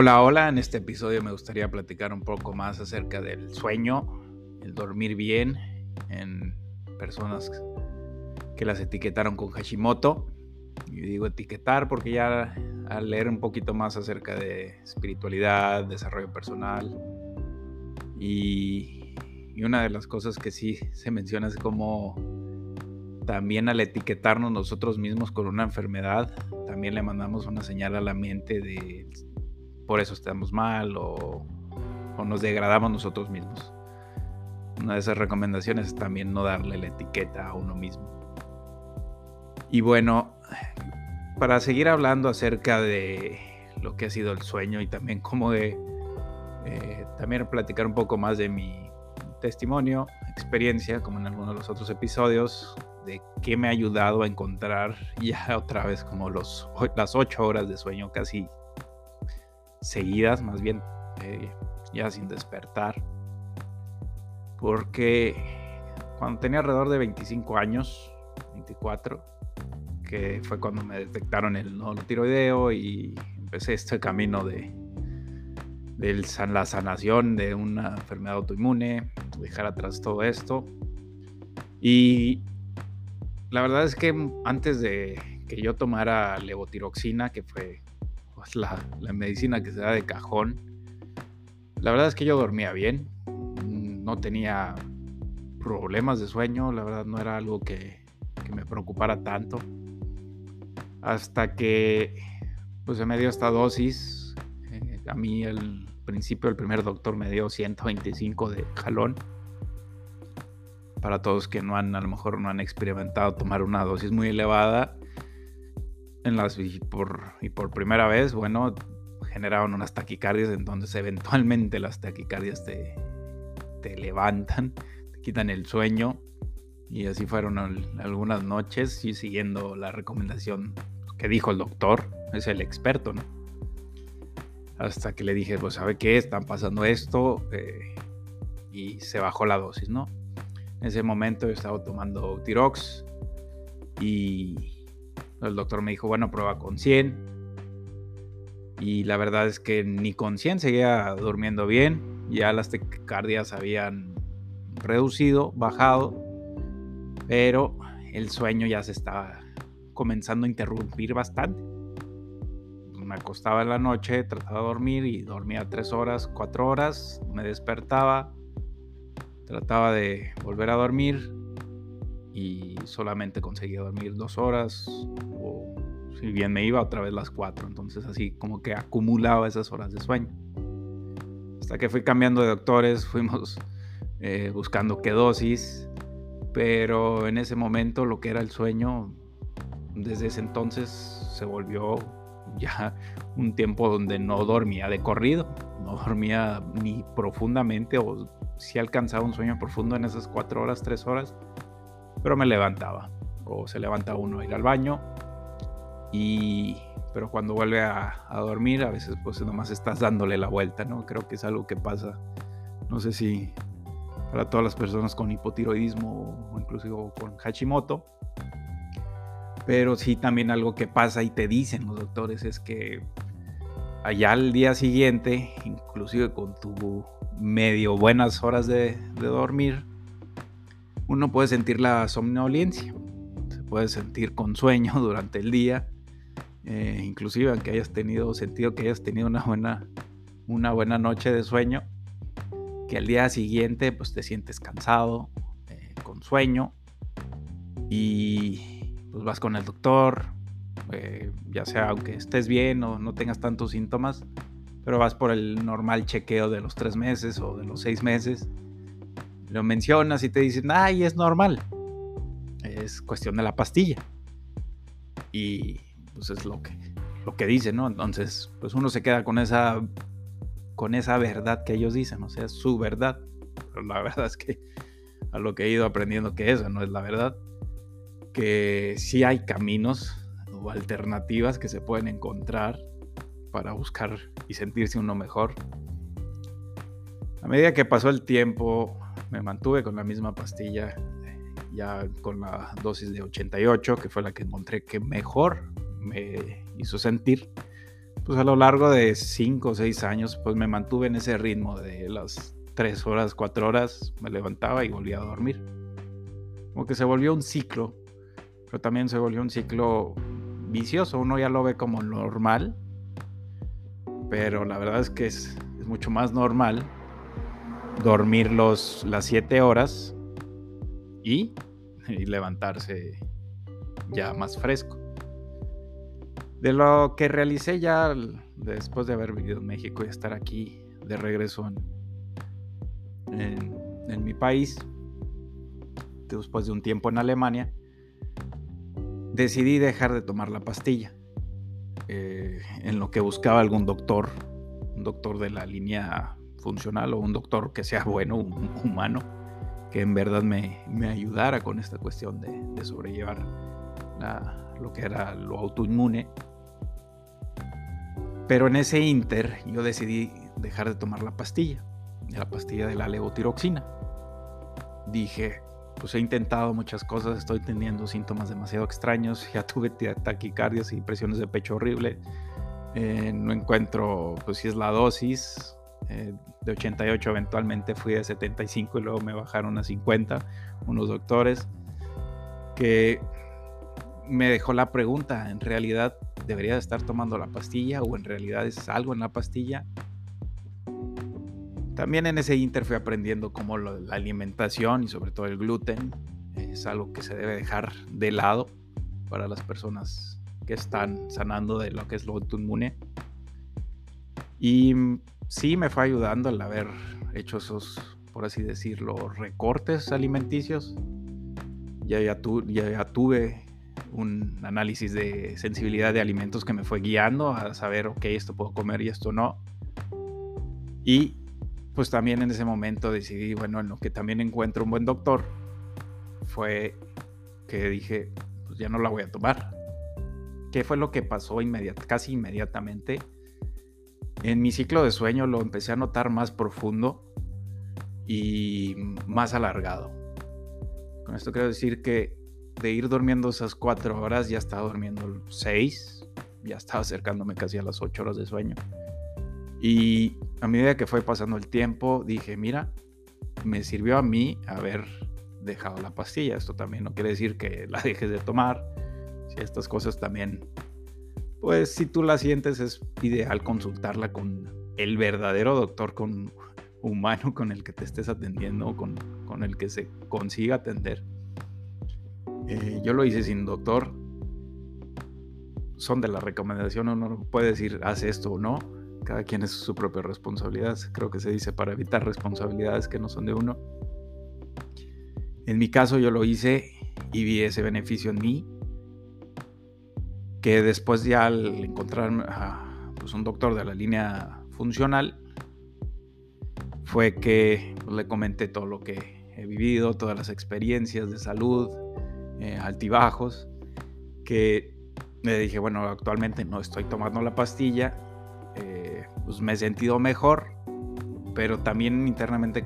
Hola, hola, en este episodio me gustaría platicar un poco más acerca del sueño, el dormir bien en personas que las etiquetaron con Hashimoto. Y digo etiquetar porque ya al leer un poquito más acerca de espiritualidad, desarrollo personal y, y una de las cosas que sí se menciona es como también al etiquetarnos nosotros mismos con una enfermedad, también le mandamos una señal a la mente de por eso estamos mal o, nos degradamos nosotros mismos. Una de esas recomendaciones es también no darle la etiqueta a uno mismo. Y bueno, para seguir hablando acerca de lo que ha sido el sueño y también como de eh, también platicar un poco más de mi testimonio, experiencia, como en algunos de los otros episodios, de qué me ha ayudado a encontrar ya otra vez como los, las ocho horas de sueño casi seguidas, más bien eh, ya sin despertar. Porque cuando tenía alrededor de 25 años, 24, que fue cuando me detectaron el nódulo tiroideo y empecé este camino de, de la sanación de una enfermedad autoinmune, dejar atrás todo esto. Y la verdad es que antes de que yo tomara levotiroxina, que fue pues, la, medicina que se da de cajón. La verdad es que yo dormía bien, no tenía problemas de sueño, la verdad no era algo que, me preocupara tanto. Hasta que pues se me dio esta dosis. Eh, a mí al principio el primer doctor me dio 125 de jalón. Para todos que no han, a lo mejor no han experimentado tomar una dosis muy elevada, en las, y, por, y por primera vez, bueno, generaron unas taquicardias, entonces eventualmente las taquicardias te, te levantan, te quitan el sueño y así fueron algunas noches y siguiendo la recomendación que dijo el doctor, es el experto, ¿no? Hasta que le dije, pues, ¿sabe qué? Están pasando esto eh, y se bajó la dosis, ¿no? En ese momento yo estaba tomando Tirox y el doctor me dijo, bueno, prueba con 100. Y la verdad es que ni con 100 seguía durmiendo bien. Ya las taquicardias habían reducido, bajado. Pero el sueño ya se estaba comenzando a interrumpir bastante. Me acostaba en la noche, trataba de dormir y dormía 3 horas, 4 horas. Me despertaba, trataba de volver a dormir y solamente conseguía dormir dos horas o si bien me iba otra vez las cuatro. Entonces así como que acumulaba esas horas de sueño. Hasta que fui cambiando de doctores, fuimos eh, buscando qué dosis, pero en ese momento lo que era el sueño, desde ese entonces se volvió ya un tiempo donde no dormía de corrido, no dormía ni profundamente o si alcanzaba un sueño profundo en esas cuatro horas, tres horas, pero me levantaba. O se levanta uno a ir al baño. Y, pero cuando vuelve a, dormir, a veces pues nomás estás dándole la vuelta, ¿no? Creo que es algo que pasa, no sé si para todas las personas con hipotiroidismo o inclusive con Hashimoto. Pero sí también algo que pasa y te dicen los doctores es que allá al día siguiente, inclusive con tu medio buenas horas de dormir, uno puede sentir la somnolencia, se puede sentir con sueño durante el día, eh, inclusive aunque hayas tenido sentido que hayas tenido una buena, una buena noche de sueño, que al día siguiente pues te sientes cansado, eh, con sueño y pues vas con el doctor, eh, ya sea aunque estés bien o no tengas tantos síntomas, pero vas por el normal chequeo de los tres meses o de los seis meses lo mencionas y te dicen, ay, es normal. Es cuestión de la pastilla. Y pues es lo que, lo que dicen, ¿no? Entonces, pues uno se queda con esa, con esa verdad que ellos dicen, o sea, es su verdad. Pero la verdad es que a lo que he ido aprendiendo que eso no es la verdad. Que sí hay caminos o alternativas que se pueden encontrar para buscar y sentirse uno mejor. A medida que pasó el tiempo, me mantuve con la misma pastilla, ya con la dosis de 88, que fue la que encontré que mejor me hizo sentir. pues a lo largo de 5 o 6 años, pues me mantuve en ese ritmo de las 3 horas, 4 horas, me levantaba y volvía a dormir. Como que se volvió un ciclo, pero también se volvió un ciclo vicioso, uno ya lo ve como normal, pero la verdad es que es, es mucho más normal dormir los, las 7 horas y, levantarse ya más fresco. De lo que realicé ya después de haber vivido en México y estar aquí de regreso en, en, mi país, después de un tiempo en Alemania, decidí dejar de tomar la pastilla. Eh, en lo que buscaba algún doctor, un doctor de la línea funcional o un doctor que sea bueno, un humano, que en verdad me, me ayudara con esta cuestión de, de sobrellevar lo que era lo autoinmune. Pero en ese inter yo decidí dejar de tomar la pastilla, la pastilla de la levotiroxina. Dije, pues he intentado muchas cosas, estoy teniendo síntomas demasiado extraños, ya tuve taquicardias y presiones de pecho horrible. Eh, no encuentro, pues si es la dosis, eh, de 88 eventualmente fui de 75 y luego me bajaron a 50 unos doctores que me dejó la pregunta, ¿en realidad debería estar tomando la pastilla o en realidad es algo en la pastilla? También en ese inter fui aprendiendo cómo la alimentación y sobre todo el gluten es algo que se debe dejar de lado para las personas que están sanando de lo que es lo autoinmune. Y sí me fue ayudando el haber hecho esos, por así decirlo, recortes alimenticios. Ya, ya, tuve un análisis de sensibilidad de alimentos que me fue guiando a saber, ok, esto puedo comer y esto no. Y pues también en ese momento decidí, bueno, en lo que también encuentro un buen doctor, fue que dije, pues ya no la voy a tomar. ¿Qué fue lo que pasó casi inmediatamente? En mi ciclo de sueño lo empecé a notar más profundo y más alargado. Con esto quiero decir que de ir durmiendo esas cuatro horas, ya estaba durmiendo seis, ya estaba acercándome casi a las ocho horas de sueño. Y a medida que fue pasando el tiempo, dije, mira, me sirvió a mí haber dejado la pastilla. Esto también no quiere decir que la dejes de tomar. Si estas cosas también, pues si tú la sientes, es ideal consultarla con el verdadero doctor con, humano con el que te estés atendiendo, con, con el que se consiga atender eh, yo lo hice sin doctor. Son de la recomendación, uno puede decir, haz esto o no. Cada quien es su propia responsabilidad. Creo que se dice para evitar responsabilidades que no son de uno. En mi caso yo lo hice y vi ese beneficio en mí. Que después ya al encontrar pues, un doctor de la línea funcional, fue que le comenté todo lo que he vivido, todas las experiencias de salud, eh, altibajos, que le dije, bueno, actualmente no estoy tomando la pastilla, eh, pues me he sentido mejor, pero también internamente,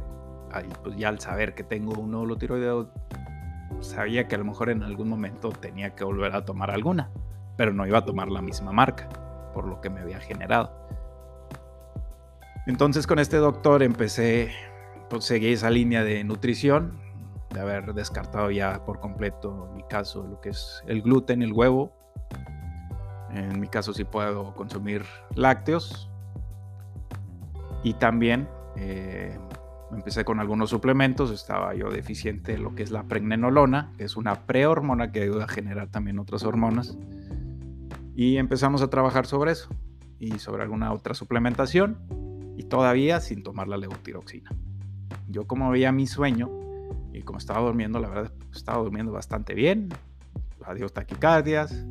pues ya al saber que tengo un nódulo tiroideo, sabía que a lo mejor en algún momento tenía que volver a tomar alguna, pero no iba a tomar la misma marca, por lo que me había generado. Entonces con este doctor empecé, pues seguí esa línea de nutrición, de haber descartado ya por completo, en mi caso, lo que es el gluten, el huevo. En mi caso sí puedo consumir lácteos. Y también eh, empecé con algunos suplementos. Estaba yo deficiente en lo que es la pregnenolona, que es una prehormona que ayuda a generar también otras hormonas. Y empezamos a trabajar sobre eso y sobre alguna otra suplementación y todavía sin tomar la levotiroxina. Yo como veía mi sueño, y como estaba durmiendo, la verdad, estaba durmiendo bastante bien. Adiós taquicardias.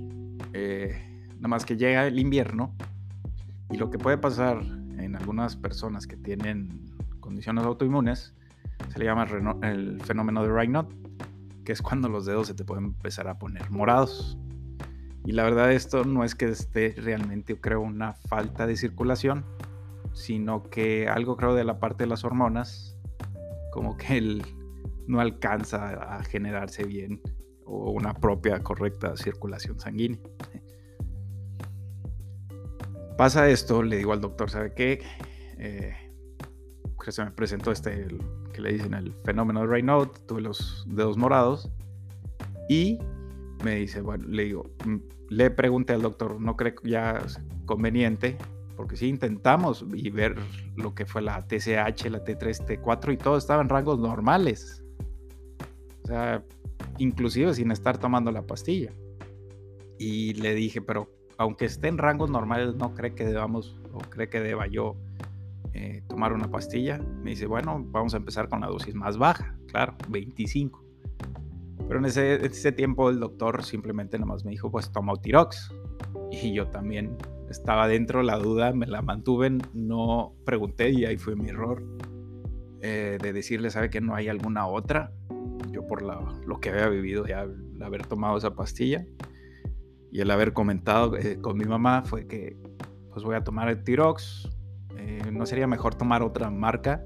Eh, nada más que llega el invierno. Y lo que puede pasar en algunas personas que tienen condiciones autoinmunes se le llama el fenómeno de Raynaud, que es cuando los dedos se te pueden empezar a poner morados. Y la verdad esto no es que esté realmente, creo, una falta de circulación, sino que algo creo de la parte de las hormonas, como que el, no alcanza a generarse bien o una propia correcta circulación sanguínea. Pasa esto, le digo al doctor, ¿sabe qué? Eh, se me presentó este, que le dicen el fenómeno de Raynaud, tuve los dedos morados y me dice, bueno, le digo, mm, le pregunté al doctor, ¿no cree ya conveniente? Porque si intentamos y ver lo que fue la TSH, la T3, T4 y todo estaba en rangos normales. O sea, inclusive sin estar tomando la pastilla. Y le dije, pero aunque esté en rangos normales, ¿no cree que debamos o cree que deba yo eh, tomar una pastilla? Me dice, bueno, vamos a empezar con la dosis más baja, claro, 25. Pero en ese, tiempo el doctor simplemente nomás me dijo, pues toma Utirox. Y yo también estaba dentro la duda, me la mantuve, no pregunté y ahí fue mi error eh, de decirle, ¿sabe que no hay alguna otra? Yo por lo que había vivido ya haber tomado esa pastilla y el haber comentado eh, con mi mamá fue que pues voy a tomar el Tirox, eh, no sería mejor tomar otra marca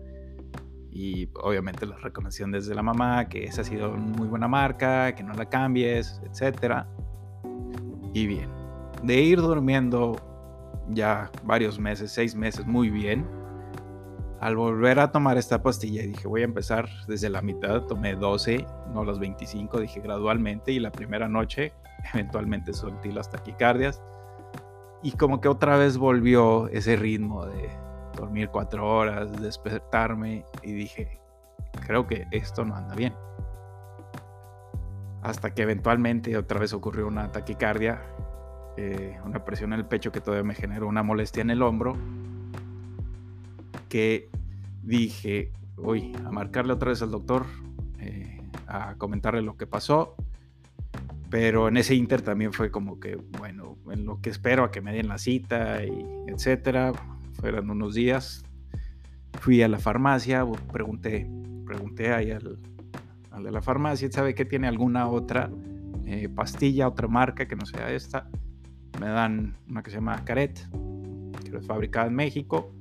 y obviamente la recomendación desde la mamá, que esa ha sido muy buena marca, que no la cambies, etc. Y bien, de ir durmiendo ya varios meses, seis meses, muy bien, al volver a tomar esta pastilla dije voy a empezar desde la mitad, tomé 12, no los 25, dije gradualmente y la primera noche eventualmente solté las taquicardias y como que otra vez volvió ese ritmo de dormir cuatro horas, despertarme y dije, creo que esto no anda bien. Hasta que eventualmente otra vez ocurrió una taquicardia, eh, una presión en el pecho que todavía me generó una molestia en el hombro, que dije, voy a marcarle otra vez al doctor, eh, a comentarle lo que pasó, pero en ese inter también fue como que, bueno, en lo que espero a que me den la cita y etcétera, fueron unos días. Fui a la farmacia, pregunté, pregunté ahí al, de la farmacia, ¿sabe que tiene alguna otra eh, pastilla, otra marca que no sea esta? Me dan una que se llama Caret, que es fabricada en México.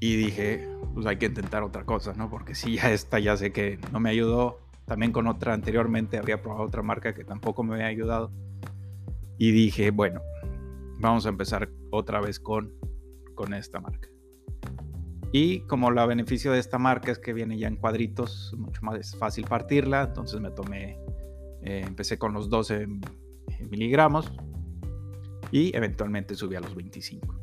Y dije, pues hay que intentar otra cosa, ¿no? Porque si ya esta ya sé que no me ayudó, también con otra anteriormente había probado otra marca que tampoco me había ayudado. Y dije, bueno, vamos a empezar otra vez con, con esta marca. Y como la beneficio de esta marca es que viene ya en cuadritos, mucho más fácil partirla, entonces me tomé, eh, empecé con los 12 miligramos y eventualmente subí a los 25.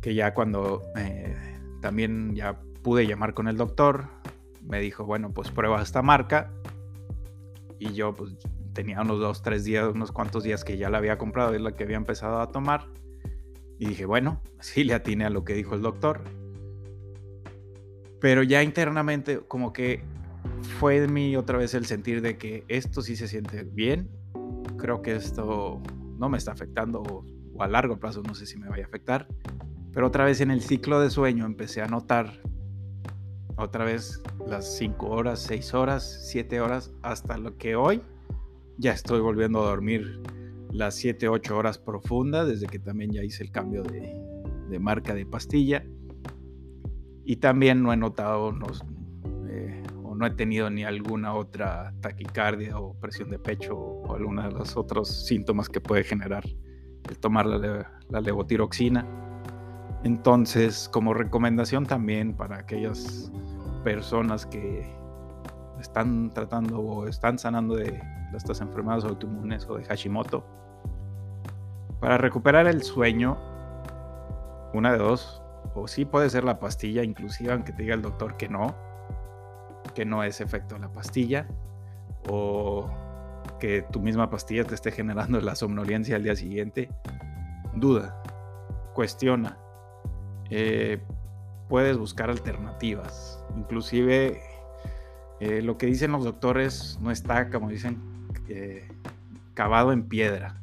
Que ya cuando eh, también ya pude llamar con el doctor, me dijo, bueno, pues prueba esta marca. Y yo pues tenía unos dos, tres días, unos cuantos días que ya la había comprado, es la que había empezado a tomar. Y dije, bueno, sí le atiné a lo que dijo el doctor. Pero ya internamente como que fue de mí otra vez el sentir de que esto sí se siente bien. Creo que esto no me está afectando o, o a largo plazo no sé si me vaya a afectar. Pero otra vez en el ciclo de sueño empecé a notar otra vez las 5 horas, 6 horas, 7 horas, hasta lo que hoy ya estoy volviendo a dormir las 7, 8 horas profundas, desde que también ya hice el cambio de, marca de pastilla. Y también no he notado eh, o no he tenido ni alguna otra taquicardia o presión de pecho o, alguna de los otros síntomas que puede generar el tomar la, la levotiroxina. Entonces, como recomendación también para aquellas personas que están tratando o están sanando de estas enfermedades autoinmunes o de Hashimoto. Para recuperar el sueño, una de dos, o sí puede ser la pastilla, inclusive aunque te diga el doctor que no, que no es efecto la pastilla, o que tu misma pastilla te esté generando la somnolencia al día siguiente, duda, cuestiona. Eh, puedes buscar alternativas. Inclusive eh, lo que dicen los doctores no está, como dicen, eh, cavado en piedra.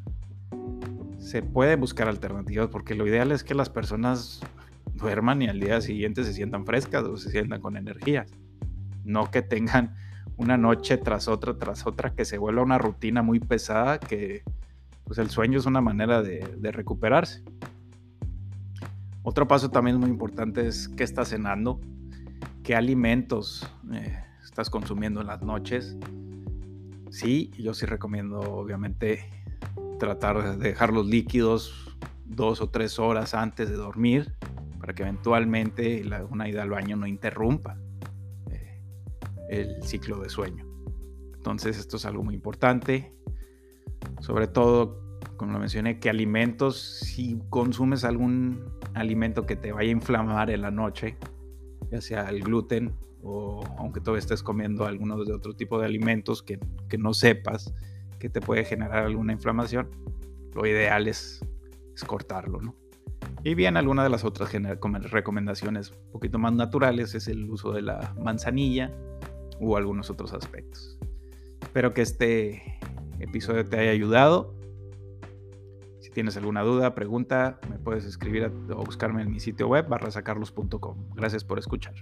Se puede buscar alternativas porque lo ideal es que las personas duerman y al día siguiente se sientan frescas o se sientan con energía. No que tengan una noche tras otra, tras otra, que se vuelva una rutina muy pesada, que pues el sueño es una manera de, recuperarse. Otro paso también muy importante es qué estás cenando, qué alimentos eh, estás consumiendo en las noches. Sí, yo sí recomiendo obviamente tratar de dejar los líquidos dos o tres horas antes de dormir para que eventualmente la, una ida al baño no interrumpa eh, el ciclo de sueño. Entonces esto es algo muy importante. Sobre todo, como lo mencioné, que alimentos, si consumes algún alimento que te vaya a inflamar en la noche, ya sea el gluten o aunque todavía estés comiendo algunos de otro tipo de alimentos que, que no sepas que te puede generar alguna inflamación, lo ideal es, es cortarlo, ¿no? Y bien, alguna de las otras recomendaciones un poquito más naturales es el uso de la manzanilla u algunos otros aspectos. Espero que este episodio te haya ayudado. Si tienes alguna duda, pregunta, me puedes escribir o buscarme en mi sitio web barrasacarlos.com. Gracias por escuchar.